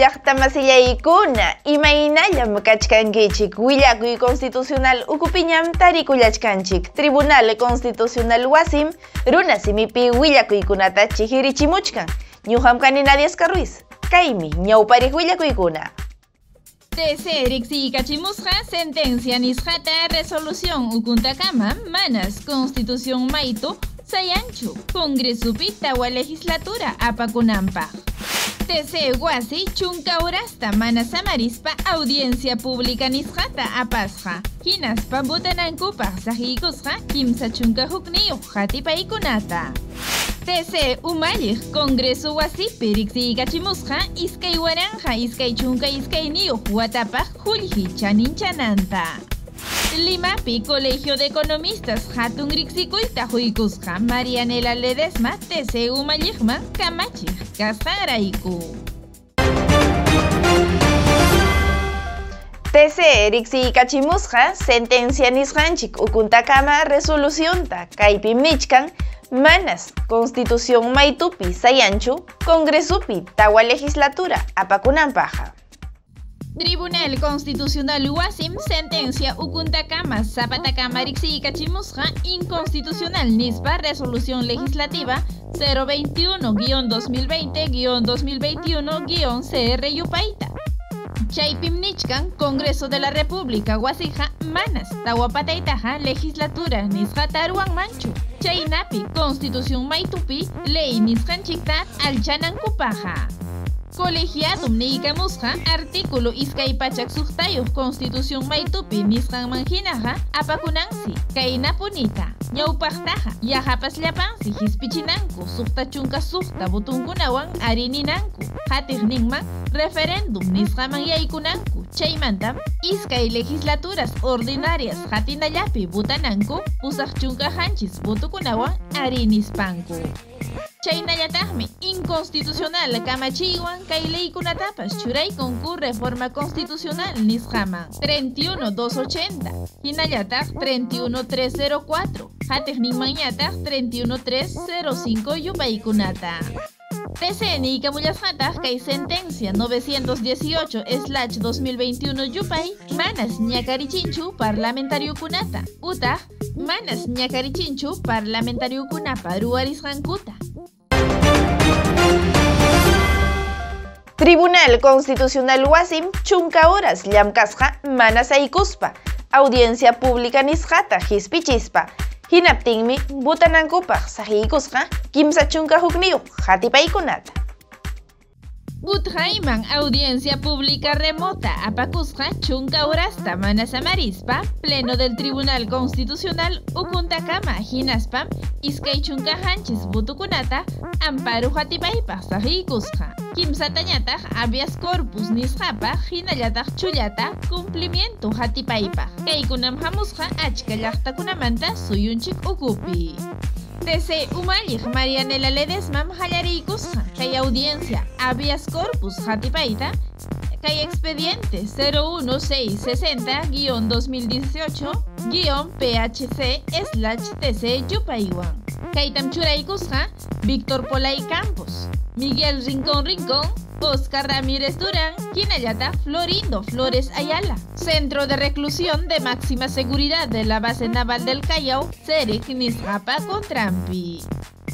Llaqtamasillaykuna imaynallam kachkankichik willakuy constitucional ukupiñam tarikullachkanchik Tribunal Constitucional wasim runa simipi willakuykunata chihirichimuchkan ñuqam Nadia Ruiz. Kaymi ñawpariq willakuykuna TC riqsiykachimusqa sentencia nisqata resolución ukuntakama manas constitución maytu sayanchu Congresupi tawa legislatura apakunanpaq TC wasi chunka urasta mana samarispa audiencia pública nisqata apasqa hinaspa butanankupaq saqikusqa kimsa chunka hukniyuq qatipaykunata TC umalliq Congreso wasipi riqsiykachimusqa iskay waranja iskay chunka iskay niyuq watapaq qullqi chaninchananta Limapi Colegio de Economistas hatun riqsikuyta huykusqa Marianela Ledesma TC umalliqman kamachiq kasqanrayku TC riqsiykachimusqa sentencia nisqanchik ukuntakama resolucionta kaypi michkan manas constitución maytupi sayanchu congresupi tawa legislatura apakunanpaqa Tribunal Constitucional Wasim sentencia Ukuntakama Zapatakama Rixicachimusqa inconstitucional NISPA resolución legislativa 021-2020-2021-CR Yupaita. Chaypim Nichkan, Congreso de la República Wasija Manas Tawapataitaja Legislatura Nisqa Taruan Manchu. Chaynapi Constitución Maitupi Ley Nisqanchikta Alchanankupaja. Colegiadum Neicamusja, artículo Iskay Pachak Suhtayuq Constitución Maitupi Nisqan Manjinaja, Apakunansi, Kaina Punita, Ñawpaqtaja, Yajapas Llapansi, Hispichinanku, Suhta Chunka Suhta Butunkunawan, Arininanku, Hatij Ningman, Referendum Nisqaman Yaykunanku, Chaymantam, Iskay Legislaturas Ordinarias Hatinallapi Butananku, Pusaq Hanchis Butukunawan, Arinispanku. Chaynallataqmi inconstitucional. Kamachiwan kay leykunatapas churaykun reforma constitucional nisqaman 31280 hinallataq 31304 hataq ninmanñataq 31305 yupaykunata TCN Camullasjataq kay sentencia 918/2021 yupay manas ñakarichinchu parlamentario kunata. Utaq manas ñakarichinchu parlamentario kunapa. Ruwarisqankuta Tribunal Constitucional Wasim chunka horas llamkasqa mana saykuspa audiencia pública nisqata hispichispa hinaptinmi butanankupaq saqikusqa kimsa chunka hukniyuq hatipaykunata Utjaiman audiencia pública remota. Apakusqa chunka urasta mana samarispa pleno del Tribunal Constitucional ukuntakama hinaspam iskay chunka hanchis butukunata amparo hatipaypaq saqikusqa kimsatañataq habeas corpus nisqapaq hinallataq chullata cumplimiento hatipaypaq kaykunam hamusqa achka llaqtakunamanta suyunchik ukupi TC Umalliq Marianela Ledesmam hallariykusqa kay audiencia. Habeas corpus hatipayta kay expediente 01660-2018-PHC-TC Yupaywan kaytam churaykusqa Víctor Polay Campos. Miguel Rincón Rincón Oscar Ramírez Durán, Quinayata, Florindo Flores Ayala. Centro de Reclusión de Máxima Seguridad de la Base Naval del Callao, Serek Nisrapa Contrampi.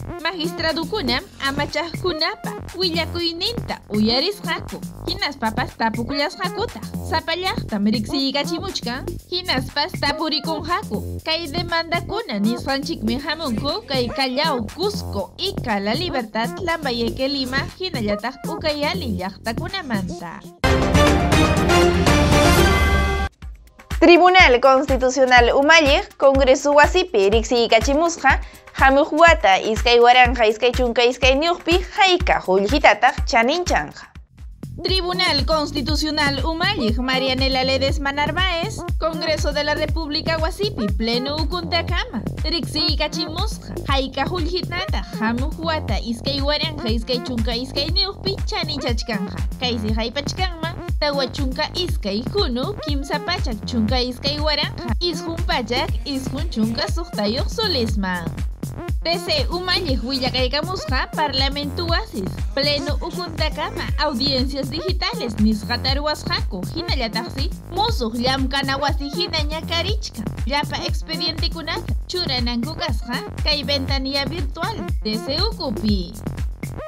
Magistrado kunam amachaj kunapa, willakuyninta uyarisqaku, hinaspapas tapukullasqakuta, sapallaqtam riqsiykachimuchkan, hinaspas tapurikunqaku, kay demandakuna nisqanchikmi hamunku kay Callao, Cusco, Ica, La Libertad, Lambayeque, Lima, hinallataq ukayali llaqtakunamanta. Tribunal Constitucional Umalliq Congreso Wasipi riqsiykachimusqa hamuq wata iskay iskay chunka iskay ñuqpi hayka qullqitataq chaninchanqa Tribunal Constitucional Umalliq Marianela Ledesma Narváez, Congreso de la República Wasipi, Pleno Ukuntakama, Riqsiykachimusqa, Hayka Hullhitnata, Hamuq Wata, Iskay Waranja, Iskay Chunka, Iskay Niuqpi, Chanichachkanja, Kaysi Haypachkanman, Tawa Chunka Iskay Hunu, Kimsa Pachak Chunka Iskay Waranja, Ishun Pachak, Ishun Chunka Suqtayuq Solisman. TC Umayej Willakaykamusqa Parlamento Oasis Pleno Ukuntakama Audiencias Digitales Nisqataruwasqaku hinallataqsi Musuq llamkana wasi hina ñakarichka Llapa expedientekunata churananku kasqa kay ventanilla virtual TC Ukupi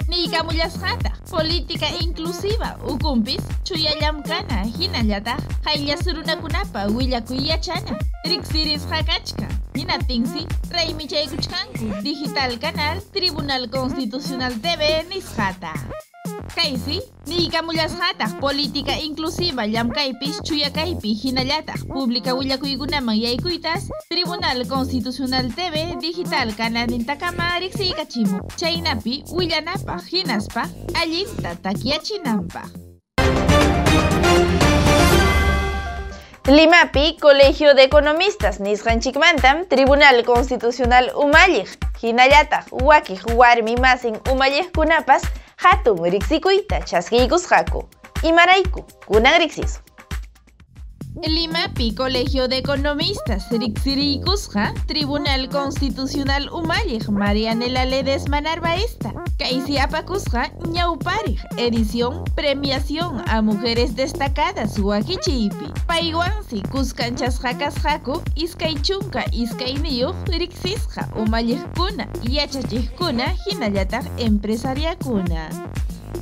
Nikamullasqata política inclusiva ukumpis chuyallamkana hinallataq hayllas runakunapa willakuyachana riqsirisqa kachka hinatinsi raymi chaykuchkanku digital canal Tribunal Constitucional TV nisqata Kaysi, nikamullasqataq política inclusiva llamkaypis chuyakaypi hinallataq pública willakuykunaman yaykuytas Tribunal Constitucional TV Digital kananintakama riqsiykachimu chaynapi willanapaq hinaspa allinta takyachinanpaq Limapi, Colegio de Economistas Nisqanchikmantam, Tribunal Constitucional Umalliq, hinallataq wakiq warmi masin umalliqkunapas hatun riqsikuyta chaskiykusqaku. Imarayku, kunan riqsisu. Limapi Colegio de Economistas Riqsiriykusqa Tribunal Constitucional Umalliq Marianela Ledesma Narvaesta Kaysi apakusqa ñawpariq edición Premiación a Mujeres Destacadas Huaquichipi Paywansi kuskanchasqa kasqaku iskay chunka iskay niyuq riqsisqa umalliqkuna yachachiqkuna hinallataq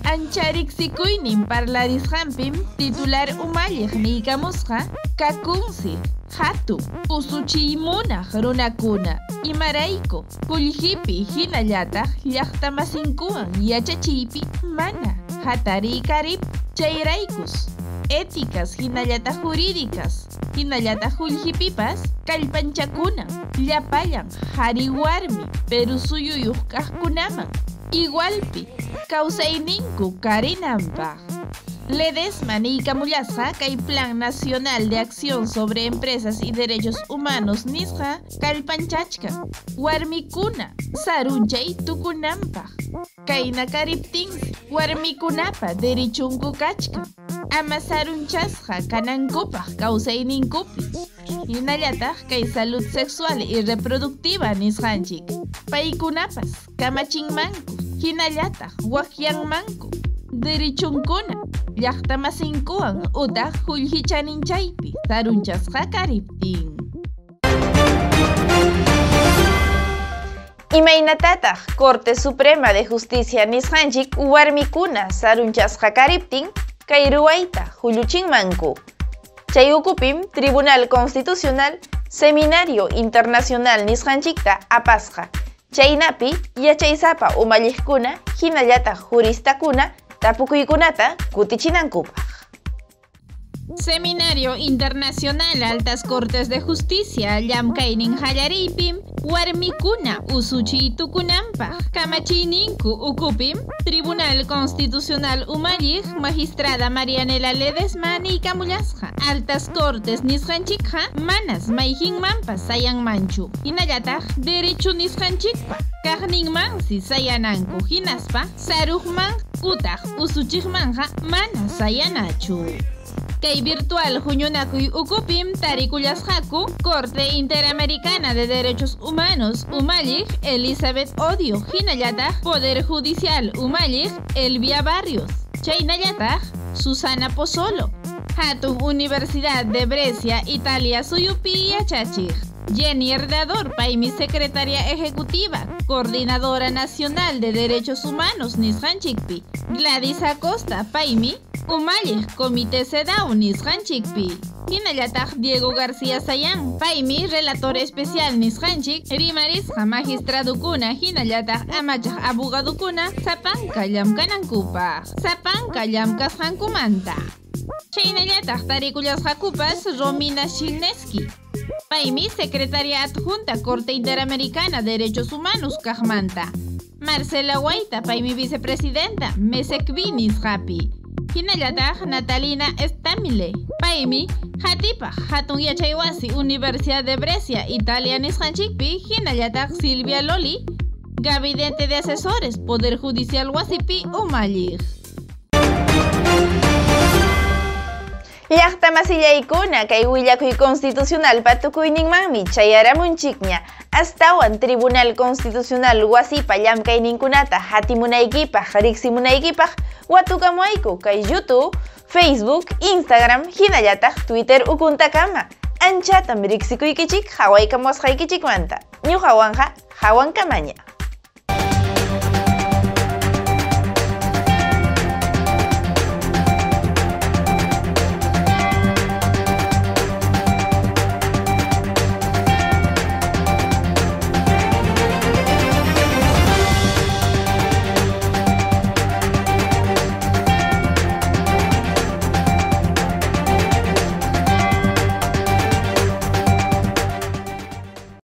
Anchariqsikuynin parlarisqanpim titular umalliq niykamusqa kakunsi hatu usuchiymunaq runakuna imarayku qullqipi hinallataq llaqtamasinkuwan yachachiypi mana hatariykarip chayraykus éticas hinallataq jurídicas hinallataq qullqipipas kallpanchakuna llapallan hari warmi pero igualpi kawsayninku karinanpaq Ledesma Nikamullasqa kay Plan Nacional de Acción sobre Empresas y Derechos Humanos nisqa kallpanchachka warmikuna sarunchay tukunanpaq kayna kariptinsi warmikunapa derichunku kachka ama sarunchasqa kanankupaq kawsayninkupi hinallataq kay salud sexual y reproductiva nisqanchik. Paykunapas kamachinmanku hinallataq wakyanmanku derichunkuna llaqtamasinkuwan utaq qullqichaninchaypi sarunchasqa kariptin. Imaynatataq Corte Suprema de Justicia nisqanchik warmikuna sarunchasqa kariptin kay ruwayta hulluchinmanku. Chay ukupim Tribunal Constitucional Seminario Internacional nisqanchikta apasqa. Chaynapi yachaysapa umalliqkuna hinallataq juristakuna tapukuykunata kutichinankupa. Seminario Internacional Altas Cortes de Justicia llamkaynin hallariypim warmikuna usuchiy tukunanpaq kamachiyninku ukupim Tribunal Constitucional Umalliq Magistrada Marianela Ledesma niykamullasqa Altas Cortes nisqanchikqa manas mayjinmanpas sayanmanchu hinallataq derecho nisqanchikpa kaqninmansi sayananku hinaspa saruqman utaq usuchiqmanqa mana sayanachu Kay virtual huñunakuy ukupim tarikullasqaku Corte Interamericana de Derechos Humanos Umalliq Elizabeth Odio hinallataq Poder Judicial Umalliq Elvia Barrios chaynallataq Susana Pozzolo Hatun Universidad de Brescia Italia suyupi yachachiq Jenny Herdador, Paimi Secretaria Ejecutiva, Coordinadora Nacional de Derechos Humanos, Nishanchikpi. Gladys Acosta, Paimi, Umalliq, Comité CEDAW, Nishanchikpi. Hinallataq Diego García Sayán, Paimi, Relator Especial Nishanchik, Rimarisqa Magistradukuna, Hinallataq Amachaq Abogadukuna, Sapanka Llamkanankupaq, Sapanka Llamkasqankumanta. Chaynallataq tarikullasqakupas Romina Shineski. Paimi, secretaria adjunta Corte Interamericana de Derechos Humanos, Kajmanta. Marcela Guaita, Paimi, vicepresidenta, Mesekvinis Happy. Hinallataq Natalina Stamile. Paimi, Hatipa, Hatun Yachaywasi, Universidad de Brescia, Italia Nishanchikpi. Hinallataq Silvia Loli. Gabinete de Asesores, Poder Judicial Wasipi, Umalliq. Llaqta masillaykuna kay willakuy constitucional patukuyninmanmi chayaramunchikña astawan Tribunal Constitucional wasipa llamkayninkunata hatimunaykipaq riqsimunaykipaq watukamuayku kay YouTube, Facebook, Instagram hinallataq Twitter ukuntakama anchatam riqsikuykichik hawaykamusqaykichikmanta ñuqawanqa hawankamaña